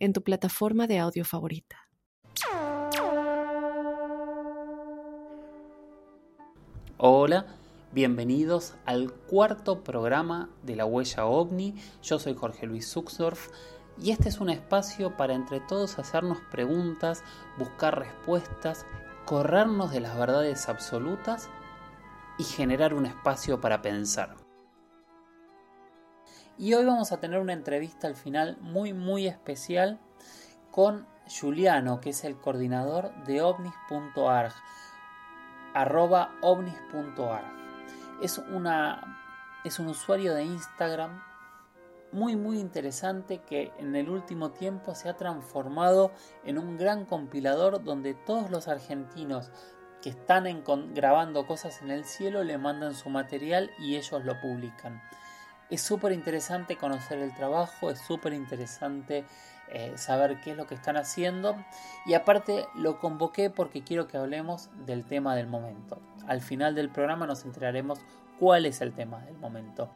en tu plataforma de audio favorita. Hola, bienvenidos al cuarto programa de la huella ovni. Yo soy Jorge Luis Zuxdorf y este es un espacio para entre todos hacernos preguntas, buscar respuestas, corrernos de las verdades absolutas y generar un espacio para pensar. Y hoy vamos a tener una entrevista al final muy muy especial con Juliano, que es el coordinador de ovnis.arg arroba ovnis.arg. Es, una, es un usuario de Instagram muy muy interesante que en el último tiempo se ha transformado en un gran compilador donde todos los argentinos que están grabando cosas en el cielo le mandan su material y ellos lo publican. Es súper interesante conocer el trabajo, es súper interesante eh, saber qué es lo que están haciendo y aparte lo convoqué porque quiero que hablemos del tema del momento. Al final del programa nos enteraremos cuál es el tema del momento.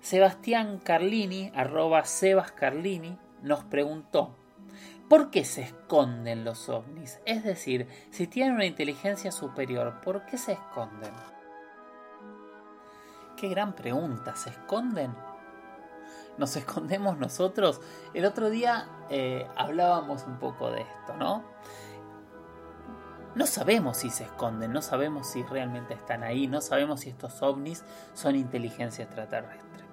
Sebastián Carlini, arroba Sebas Carlini, nos preguntó, ¿por qué se esconden los ovnis? Es decir, si tienen una inteligencia superior, ¿por qué se esconden? Qué gran pregunta, ¿se esconden? nos escondemos nosotros. El otro día eh, hablábamos un poco de esto, ¿no? No sabemos si se esconden, no sabemos si realmente están ahí, no sabemos si estos ovnis son inteligencia extraterrestre.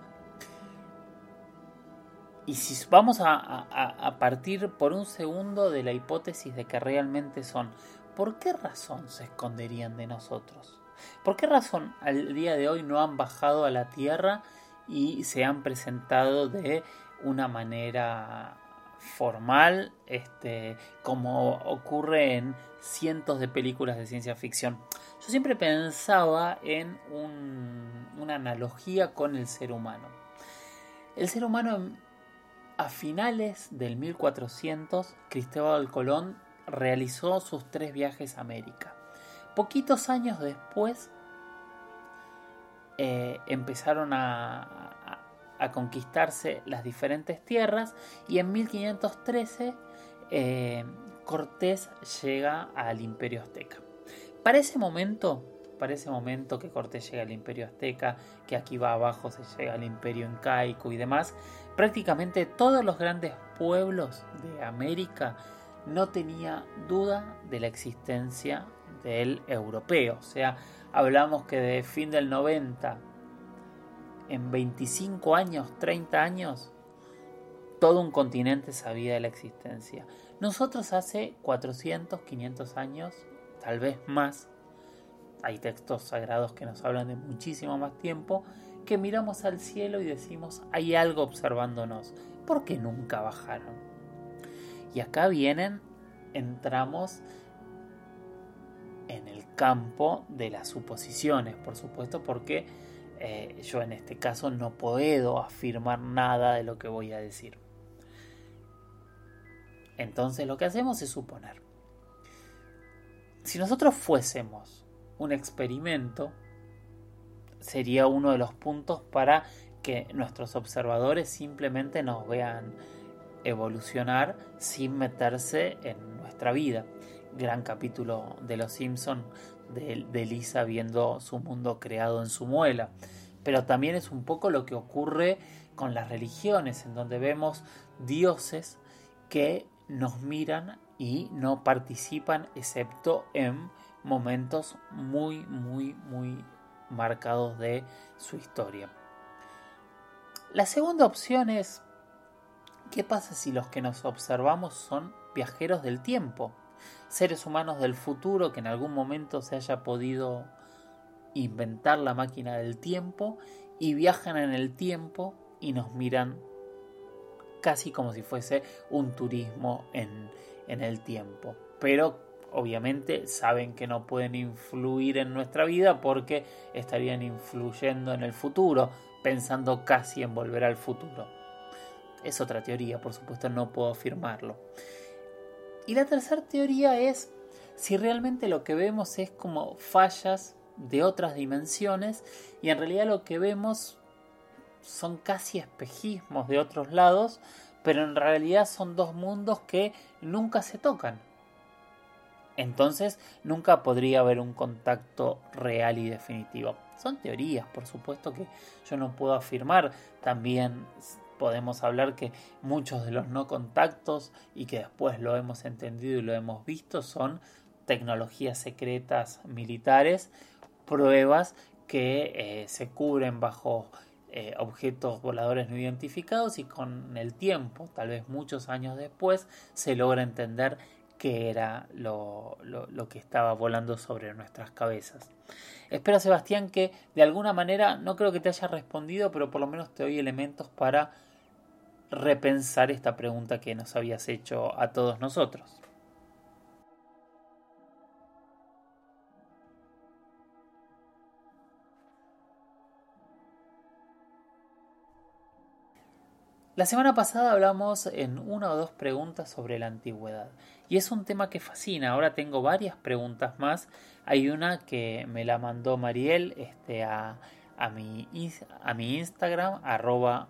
Y si vamos a, a, partir por un segundo de la hipótesis de que realmente son, ¿por qué razón se esconderían de nosotros? ¿Por qué razón al día de hoy no han bajado a la Tierra y se han presentado de una manera formal, este, como ocurre en cientos de películas de ciencia ficción. Yo siempre pensaba en una analogía con el ser humano. El ser humano a finales del 1400, Cristóbal Colón realizó sus tres viajes a América. Poquitos años después, eh, empezaron a, conquistarse las diferentes tierras y en 1513 eh, Cortés llega al imperio azteca. Para ese momento, para ese momento que Cortés llega al imperio azteca, que aquí va abajo se llega al imperio incaico y demás, prácticamente todos los grandes pueblos de América no tenía duda de la existencia del europeo, o sea, hablamos que de fin del 90, en 25 años, 30 años, todo un continente sabía de la existencia. Nosotros hace 400, 500 años, tal vez más, hay textos sagrados que nos hablan de muchísimo más tiempo, que miramos al cielo y decimos, hay algo observándonos. ¿Por qué nunca bajaron? Y acá vienen, entramos en el campo de las suposiciones, por supuesto, porque eh, yo en este caso no puedo afirmar nada de lo que voy a decir. Entonces lo que hacemos es suponer. Si nosotros fuésemos un experimento, sería uno de los puntos para que nuestros observadores simplemente nos vean evolucionar sin meterse en nuestra vida gran capítulo de Los Simpson de, Lisa viendo su mundo creado en su muela. Pero también es un poco lo que ocurre con las religiones, en donde vemos dioses que nos miran y no participan excepto en momentos muy, muy, muy marcados de su historia. La segunda opción es, ¿qué pasa si los que nos observamos son viajeros del tiempo? Seres humanos del futuro que en algún momento se haya podido inventar la máquina del tiempo y viajan en el tiempo y nos miran casi como si fuese un turismo en, en el tiempo. Pero obviamente saben que no pueden influir en nuestra vida porque estarían influyendo en el futuro, pensando casi en volver al futuro. Es otra teoría, por supuesto no puedo afirmarlo. Y la tercera teoría es si realmente lo que vemos es como fallas de otras dimensiones y en realidad lo que vemos son casi espejismos de otros lados, pero en realidad son dos mundos que nunca se tocan. Entonces nunca podría haber un contacto real y definitivo. Son teorías, por supuesto que yo no puedo afirmar. También podemos hablar que muchos de los no contactos y que después lo hemos entendido y lo hemos visto son tecnologías secretas militares, pruebas que eh, se cubren bajo eh, objetos voladores no identificados y con el tiempo, tal vez muchos años después, se logra entender qué era lo, lo, que estaba volando sobre nuestras cabezas. Espero, Sebastián, que de alguna manera, no creo que te haya respondido, pero por lo menos te doy elementos para repensar esta pregunta que nos habías hecho a todos nosotros. La semana pasada hablamos en una o dos preguntas sobre la antigüedad y es un tema que fascina. Ahora tengo varias preguntas más. Hay una que me la mandó Mariel este, a, a, mi, a mi Instagram, arroba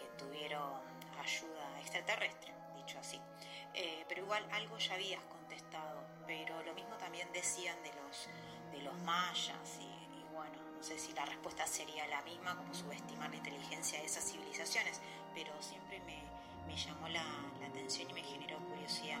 que tuvieron ayuda extraterrestre, dicho así. Eh, pero igual algo ya habías contestado, pero lo mismo también decían de los, de los mayas y, y bueno, no sé si la respuesta sería la misma, como subestimar la inteligencia de esas civilizaciones, pero siempre me, me llamó la, la atención y me generó curiosidad.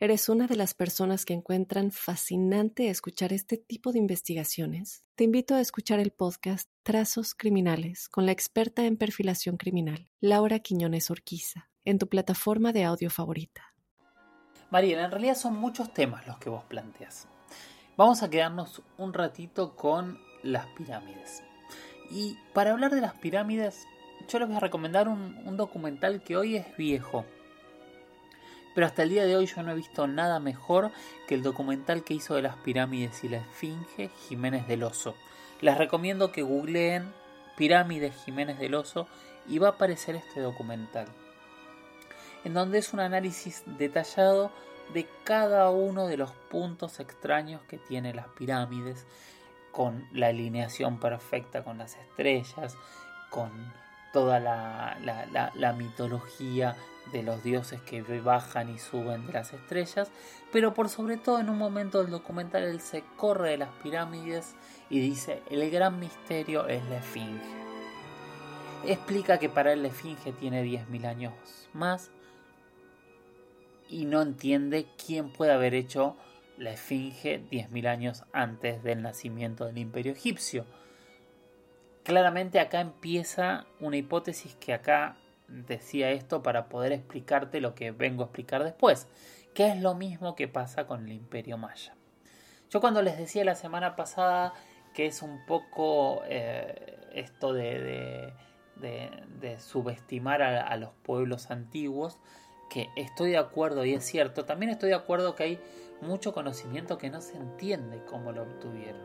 eres una de las personas que encuentran fascinante escuchar este tipo de investigaciones, te invito a escuchar el podcast Trazos Criminales con la experta en perfilación criminal, Laura Quiñones Orquiza en tu plataforma de audio favorita. Mariela, en realidad son muchos temas los que vos planteas. Vamos a quedarnos un ratito con las pirámides. Y para hablar de las pirámides, yo les voy a recomendar un, un documental que hoy es viejo. Pero hasta el día de hoy yo no he visto nada mejor que el documental que hizo de las pirámides y la esfinge Jiménez del Oso. Les recomiendo que googleen Pirámides Jiménez del Oso y va a aparecer este documental en donde es un análisis detallado de cada uno de los puntos extraños que tiene las pirámides, con la alineación perfecta con las estrellas, con toda la, mitología de los dioses que bajan y suben de las estrellas, pero por sobre todo en un momento del documental él se corre de las pirámides y dice, el gran misterio es la esfinge. Explica que para él la esfinge tiene 10.000 años más, y no entiende quién puede haber hecho la esfinge 10.000 años antes del nacimiento del imperio egipcio. Claramente acá empieza una hipótesis que acá decía esto para poder explicarte lo que vengo a explicar después, que es lo mismo que pasa con el imperio maya. Yo cuando les decía la semana pasada que es un poco eh, esto de, de, subestimar a los pueblos antiguos, que estoy de acuerdo y es cierto, también estoy de acuerdo que hay mucho conocimiento que no se entiende cómo lo obtuvieron.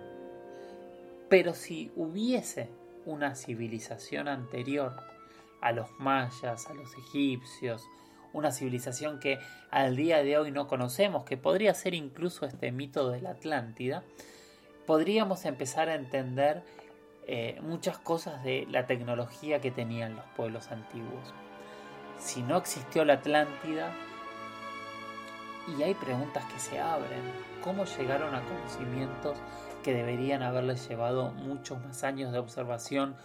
Pero si hubiese una civilización anterior a los mayas, a los egipcios una civilización que al día de hoy no conocemos, que podría ser incluso este mito de la Atlántida, podríamos empezar a entender eh, muchas cosas de la tecnología que tenían los pueblos antiguos. Si no existió la Atlántida, y hay preguntas que se abren, ¿cómo llegaron a conocimientos que deberían haberles llevado muchos más años de observación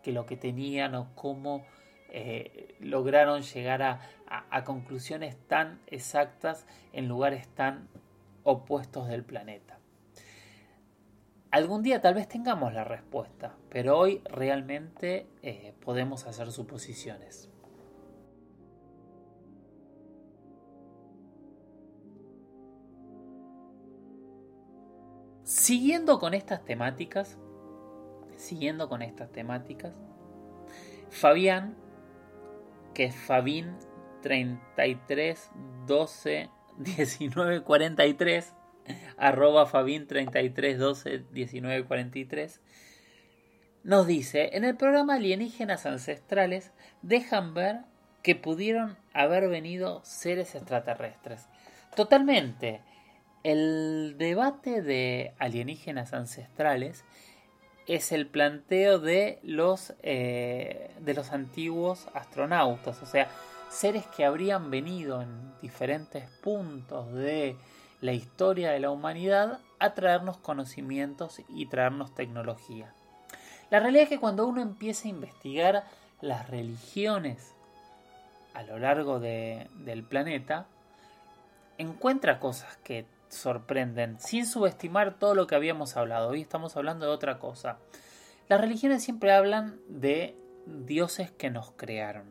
que lo que tenían o cómo eh, lograron llegar a, conclusiones tan exactas en lugares tan opuestos del planeta. Algún día tal vez tengamos la respuesta, pero hoy realmente eh, podemos hacer suposiciones. Siguiendo con estas temáticas, siguiendo con estas temáticas, Fabián que es Fabin 33 12 19 43 arroba Fabin 33 12 19 43 nos dice en el programa alienígenas ancestrales dejan ver que pudieron haber venido seres extraterrestres totalmente el debate de alienígenas ancestrales es el planteo de los, eh, de los antiguos astronautas, o sea, seres que habrían venido en diferentes puntos de la historia de la humanidad a traernos conocimientos y traernos tecnología. La realidad es que cuando uno empieza a investigar las religiones a lo largo del planeta, encuentra cosas que sorprenden, sin subestimar todo lo que habíamos hablado. Hoy estamos hablando de otra cosa. Las religiones siempre hablan de dioses que nos crearon.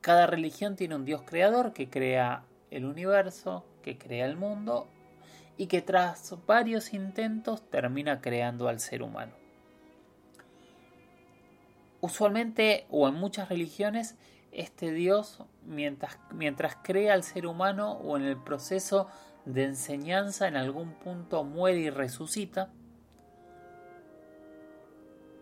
Cada religión tiene un dios creador que crea el universo, que crea el mundo y que tras varios intentos termina creando al ser humano. Usualmente o en muchas religiones este Dios, mientras, mientras crea al ser humano o en el proceso de enseñanza, en algún punto muere y resucita.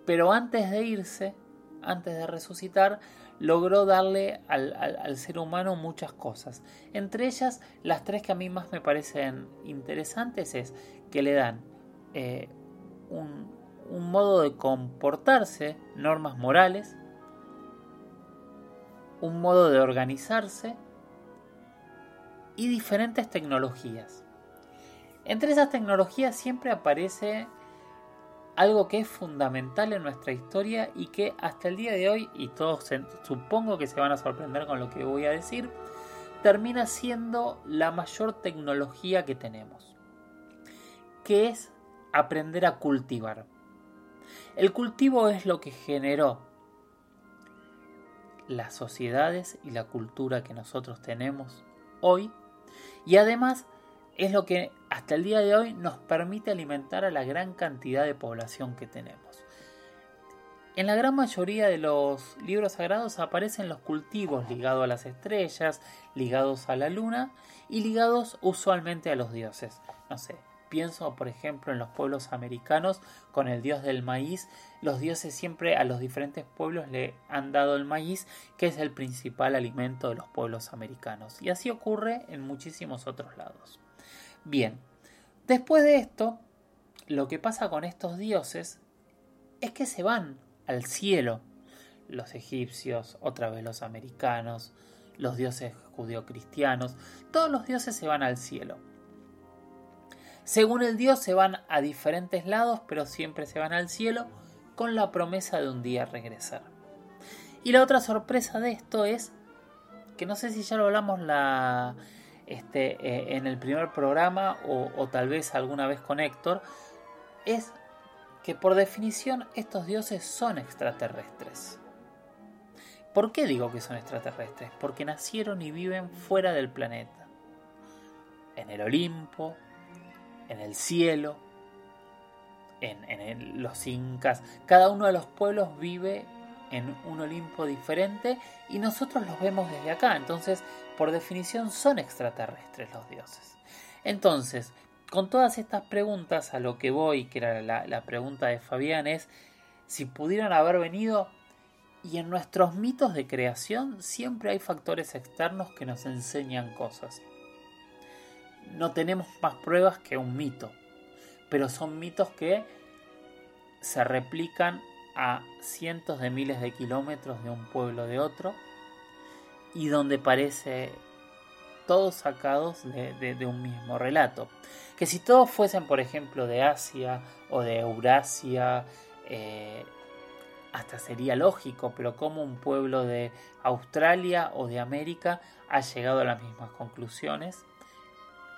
Pero antes de irse, antes de resucitar, logró darle al, ser humano muchas cosas. Entre ellas, las tres que a mí más me parecen interesantes es que le dan eh, un, un modo de comportarse, normas morales, un modo de organizarse y diferentes tecnologías. Entre esas tecnologías siempre aparece algo que es fundamental en nuestra historia y que hasta el día de hoy, y todos supongo que se van a sorprender con lo que voy a decir, termina siendo la mayor tecnología que tenemos, que es aprender a cultivar. El cultivo es lo que generó las sociedades y la cultura que nosotros tenemos hoy y además es lo que hasta el día de hoy nos permite alimentar a la gran cantidad de población que tenemos. En la gran mayoría de los libros sagrados aparecen los cultivos ligados a las estrellas, ligados a la luna y ligados usualmente a los dioses. No sé, Pienso, por ejemplo, en los pueblos americanos con el dios del maíz. Los dioses siempre a los diferentes pueblos le han dado el maíz, que es el principal alimento de los pueblos americanos. Y así ocurre en muchísimos otros lados. Bien, después de esto, lo que pasa con estos dioses es que se van al cielo. Los egipcios, otra vez los americanos, los dioses judio-cristianos, todos los dioses se van al cielo. Según el dios se van a diferentes lados, pero siempre se van al cielo con la promesa de un día regresar. Y la otra sorpresa de esto es que no sé si ya lo hablamos la, este, eh, en el primer programa o, o tal vez alguna vez con Héctor, es que por definición estos dioses son extraterrestres. ¿Por qué digo que son extraterrestres? Porque nacieron y viven fuera del planeta. En el Olimpo, en el cielo, en, los incas. Cada uno de los pueblos vive en un Olimpo diferente y nosotros los vemos desde acá. Entonces, por definición, son extraterrestres los dioses. Entonces, con todas estas preguntas, a lo que voy, que era la, la pregunta de Fabián, es si pudieran haber venido Y en nuestros mitos de creación siempre hay factores externos que nos enseñan cosas. No tenemos más pruebas que un mito, pero son mitos que se replican a cientos de miles de kilómetros de un pueblo de otro y donde parece todos sacados de, un mismo relato. Que si todos fuesen, por ejemplo, de Asia o de Eurasia, eh, hasta sería lógico, pero como un pueblo de Australia o de América ha llegado a las mismas conclusiones,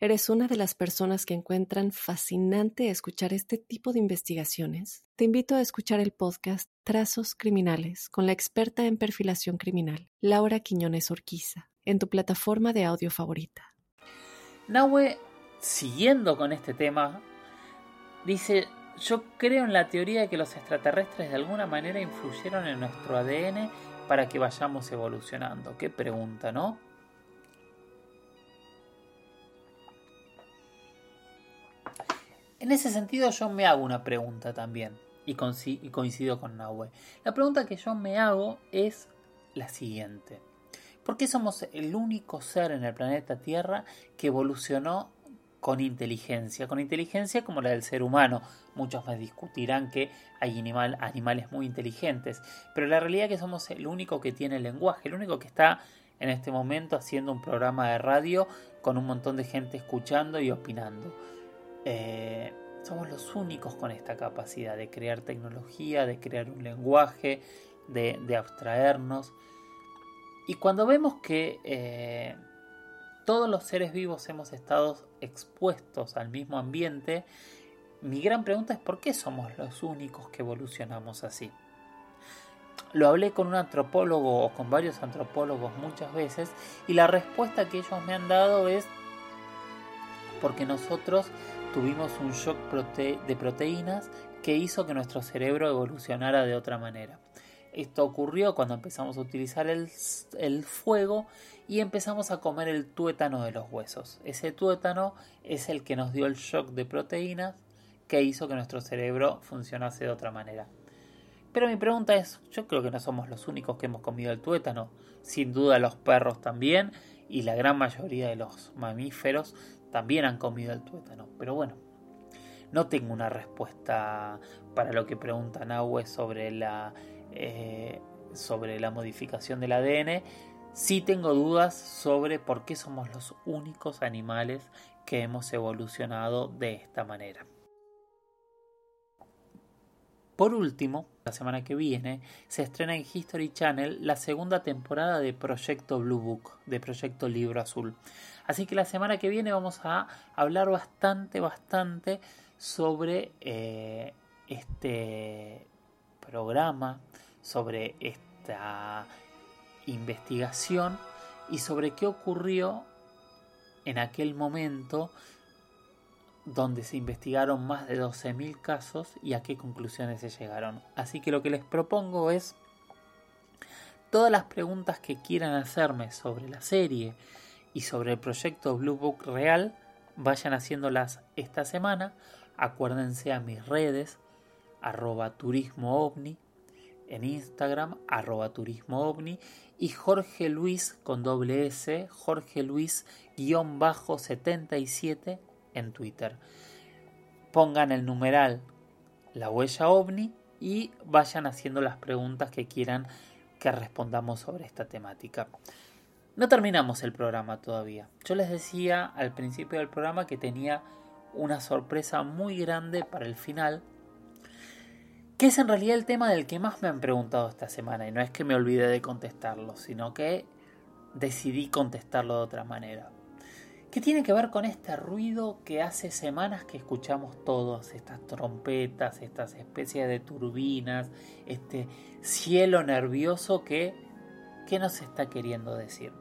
eres una de las personas que encuentran fascinante escuchar este tipo de investigaciones, te invito a escuchar el podcast Trazos Criminales con la experta en perfilación criminal, Laura Quiñones Orquiza, en tu plataforma de audio favorita. Nahue, siguiendo con este tema, Dice, yo creo en la teoría de que los extraterrestres de alguna manera influyeron en nuestro ADN para que vayamos evolucionando. Qué pregunta, ¿no? En ese sentido yo me hago una pregunta también y, coincido con Nahue. La pregunta que yo me hago es la siguiente. ¿Por qué somos el único ser en el planeta Tierra que evolucionó con inteligencia, con inteligencia como la del ser humano. Muchos me discutirán que hay animales muy inteligentes, pero la realidad es que somos el único que tiene lenguaje, el único que está en este momento haciendo un programa de radio con un montón de gente escuchando y opinando. Eh, somos los únicos con esta capacidad de crear tecnología, de crear un lenguaje, de, abstraernos. Y cuando vemos que eh, todos los seres vivos hemos estado expuestos al mismo ambiente, mi gran pregunta es por qué somos los únicos que evolucionamos así. Lo hablé con un antropólogo o con varios antropólogos muchas veces y la respuesta que ellos me han dado es porque nosotros tuvimos un shock de proteínas que hizo que nuestro cerebro evolucionara de otra manera. Esto ocurrió cuando empezamos a utilizar el, fuego y empezamos a comer el tuétano de los huesos. Ese tuétano es el que nos dio el shock de proteínas que hizo que nuestro cerebro funcionase de otra manera. Pero mi pregunta es, yo creo que no somos los únicos que hemos comido el tuétano, sin duda los perros también y la gran mayoría de los mamíferos también han comido el tuétano, pero bueno, no tengo una respuesta para lo que pregunta Nahue sobre la, eh, sobre la modificación del ADN, Sí tengo dudas sobre por qué somos los únicos animales que hemos evolucionado de esta manera. Por último, la semana que viene se estrena en History Channel la segunda temporada de Proyecto Blue Book, de Proyecto Libro Azul. Así que la semana que viene vamos a hablar bastante, bastante sobre eh, este programa, sobre esta investigación y sobre qué ocurrió en aquel momento donde se investigaron más de 12.000 casos y a qué conclusiones se llegaron. Así que lo que les propongo es todas las preguntas que quieran hacerme sobre la serie y sobre el proyecto Blue Book Real, vayan haciéndolas esta semana. Acuérdense a mis redes, arroba turismo en Instagram, arroba turismo y Jorge Luis con doble S, Jorge Luis guion bajo 77 en Twitter. Pongan el numeral la huella ovni y vayan haciendo las preguntas que quieran que respondamos sobre esta temática. No terminamos el programa todavía. Yo les decía al principio del programa que tenía una sorpresa muy grande para el final que es en realidad el tema del que más me han preguntado esta semana, y no es que me olvide de contestarlo, sino que decidí contestarlo de otra manera. ¿Qué tiene que ver con este ruido que hace semanas que escuchamos todos, estas trompetas, estas especies de turbinas, este cielo nervioso que, ¿qué nos está queriendo decir?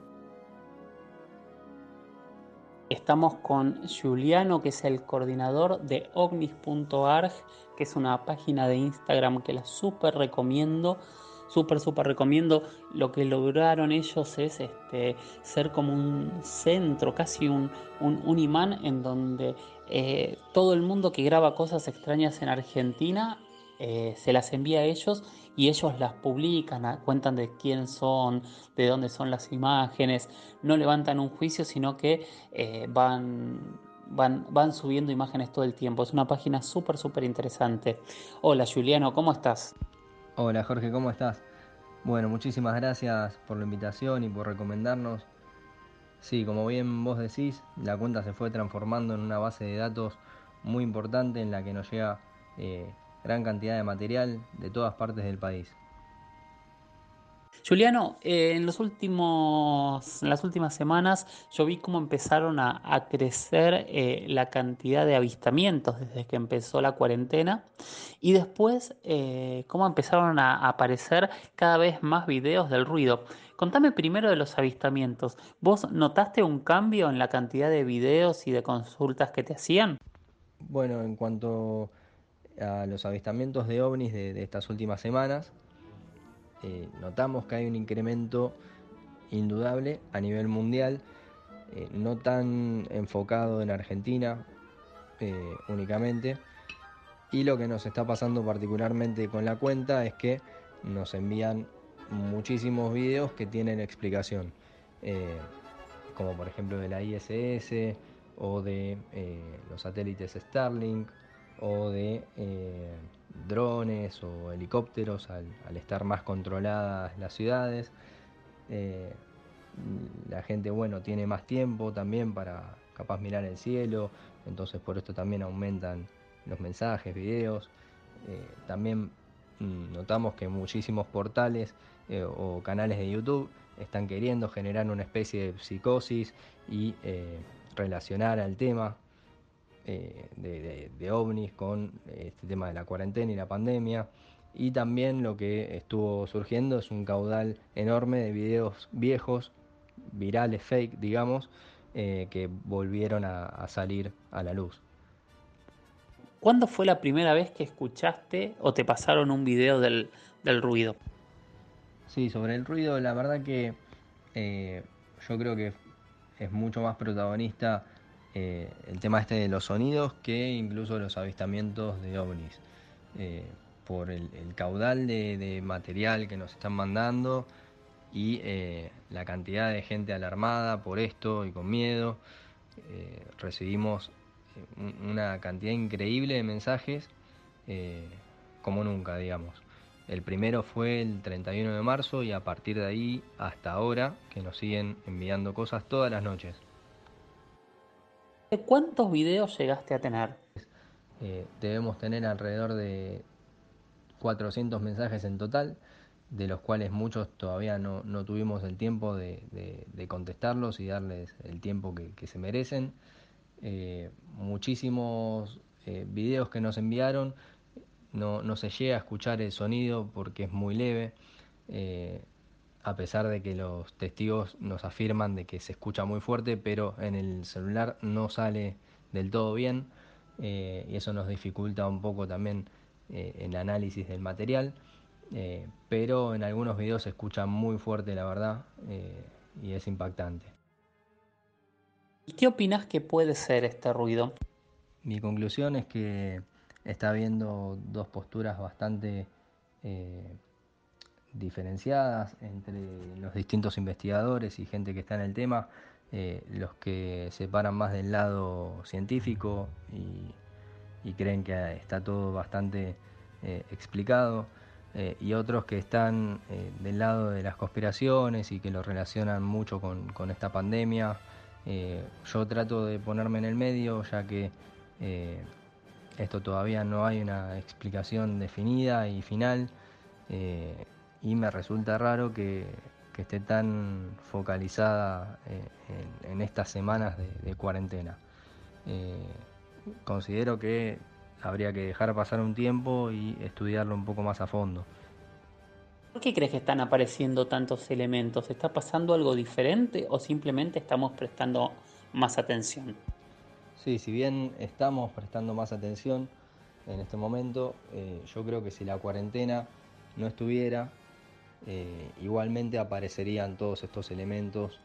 estamos con Juliano, que es el coordinador de ovnis.arg, que es una página de Instagram que la súper recomiendo. Súper, súper recomiendo. Lo que lograron ellos es este, ser como un centro, casi un, un, imán en donde eh, todo el mundo que graba cosas extrañas en Argentina eh, se las envía a ellos y ellos las publican, ah, cuentan de quién son, de dónde son las imágenes, no levantan un juicio, sino que eh, van, van, van subiendo imágenes todo el tiempo. Es una página súper, súper interesante. Hola Juliano, ¿cómo estás? Hola Jorge, ¿cómo estás? Bueno, muchísimas gracias por la invitación y por recomendarnos. Sí, como bien vos decís, la cuenta se fue transformando en una base de datos muy importante en la que nos llega eh, gran cantidad de material de todas partes del país. Juliano, eh, en, los últimos, las últimas semanas yo vi cómo empezaron a, crecer eh, la cantidad de avistamientos desde que empezó la cuarentena y después eh, cómo empezaron a aparecer cada vez más videos del ruido. Contame primero de los avistamientos. ¿Vos notaste un cambio en la cantidad de videos y de consultas que te hacían? Bueno, en cuanto a los avistamientos de ovnis de, estas últimas semanas, eh, notamos que hay un incremento indudable a nivel mundial, eh, no tan enfocado en Argentina eh, únicamente. Y lo que nos está pasando particularmente con la cuenta es que nos envían muchísimos videos que tienen explicación, como por ejemplo de la ISS o de los satélites Starlink o de drones o helicópteros al, estar más controladas las ciudades. Eh, la gente, bueno, tiene más tiempo también para capaz mirar el cielo, entonces por esto también aumentan los mensajes, videos. Eh, también mm, notamos que muchísimos portales o canales de YouTube están queriendo generar una especie de psicosis y relacionar al tema eh, de, ovnis con este tema de la cuarentena y la pandemia. Y también lo que estuvo surgiendo es un caudal enorme de videos viejos, virales, fake, digamos, eh, que volvieron a, salir a la luz. ¿Cuándo fue la primera vez que escuchaste o te pasaron un video del, ruido? Sí, sobre el ruido, la verdad que eh, yo creo que es mucho más protagonista eh, el tema este de los sonidos que incluso los avistamientos de ovnis. Eh, por el, caudal de, material que nos están mandando y eh, la cantidad de gente alarmada por esto y con miedo. recibimos una cantidad increíble de mensajes como nunca, digamos. El primero fue el 31 de marzo y a partir de ahí hasta ahora que nos siguen enviando cosas todas las noches. ¿Cuántos videos llegaste a tener? Eh, debemos tener alrededor de 400 mensajes en total, de los cuales muchos todavía no, tuvimos el tiempo de, contestarlos y darles el tiempo que, se merecen. Eh, muchísimos eh, videos que nos enviaron, no, no, se llega a escuchar el sonido porque es muy leve a pesar de que los testigos nos afirman de que se escucha muy fuerte, pero en el celular no sale del todo bien eh, y eso nos dificulta un poco también eh, el análisis del material, eh, pero en algunos videos se escucha muy fuerte la verdad y es impactante. ¿Y qué opinas que puede ser este ruido? Mi conclusión es que está habiendo dos posturas bastante diferenciadas entre los distintos investigadores y gente que está en el tema, eh, los que se paran más del lado científico y, creen que está todo bastante eh, explicado, eh, y otros que están del lado de las conspiraciones y que lo relacionan mucho con, con esta pandemia. yo trato de ponerme en el medio ya que esto todavía no hay una explicación definida y final y me resulta raro que, esté tan focalizada eh, en, estas semanas de, cuarentena. Eh, considero que habría que dejar pasar un tiempo y estudiarlo un poco más a fondo. ¿Por qué crees que están apareciendo tantos elementos? ¿Está pasando algo diferente o simplemente estamos prestando más atención. Sí, si bien estamos prestando más atención en este momento, eh, yo creo que si la cuarentena no estuviera, eh, igualmente aparecerían todos estos elementos,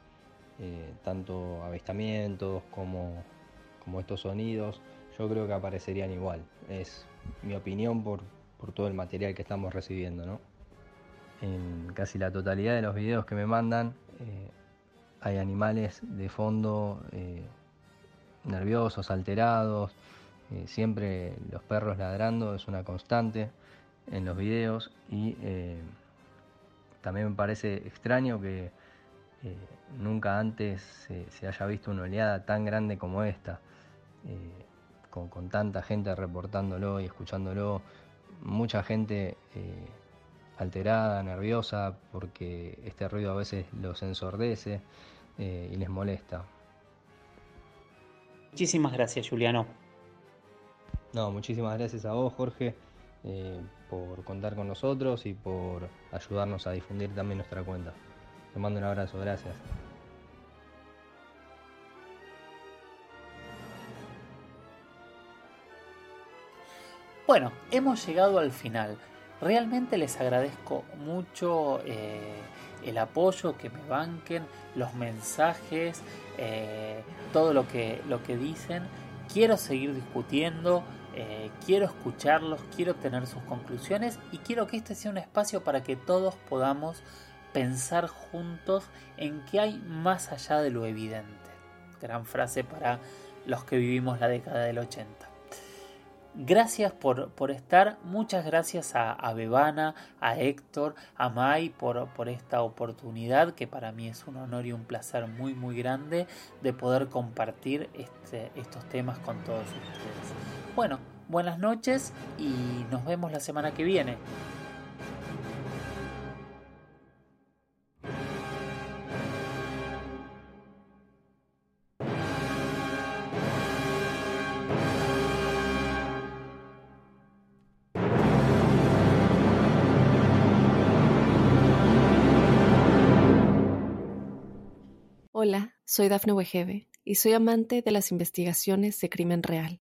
eh, tanto avistamientos como, como estos sonidos, yo creo que aparecerían igual. Es mi opinión por, por todo el material que estamos recibiendo. ¿no? En casi la totalidad de los videos que me mandan hay animales de fondo nerviosos, alterados, eh, siempre los perros ladrando es una constante en los videos y eh, también me parece extraño que eh, nunca antes se, haya visto una oleada tan grande como esta, con, con, tanta gente reportándolo y escuchándolo, mucha gente alterada, nerviosa, porque este ruido a veces los ensordece y les molesta. Muchísimas gracias, Juliano. No, muchísimas gracias a vos, Jorge, eh, por contar con nosotros y por ayudarnos a difundir también nuestra cuenta. Te mando un abrazo, gracias. Bueno, hemos llegado al final. Realmente les agradezco mucho eh, el apoyo, que me banquen, los mensajes, eh, todo lo que, lo que dicen. Quiero seguir discutiendo, eh, quiero escucharlos, quiero tener sus conclusiones y quiero que este sea un espacio para que todos podamos pensar juntos en qué hay más allá de lo evidente. Gran frase para los que vivimos la década del 80. Gracias por, por, estar, muchas gracias a, a, Bebana, a Héctor, a Mai por, por esta oportunidad que para mí es un honor y un placer muy muy grande de poder compartir este, estos temas con todos ustedes. Bueno, buenas noches y nos vemos la semana que viene. Hola, soy Dafne Wegebe y soy amante de las investigaciones de crimen real.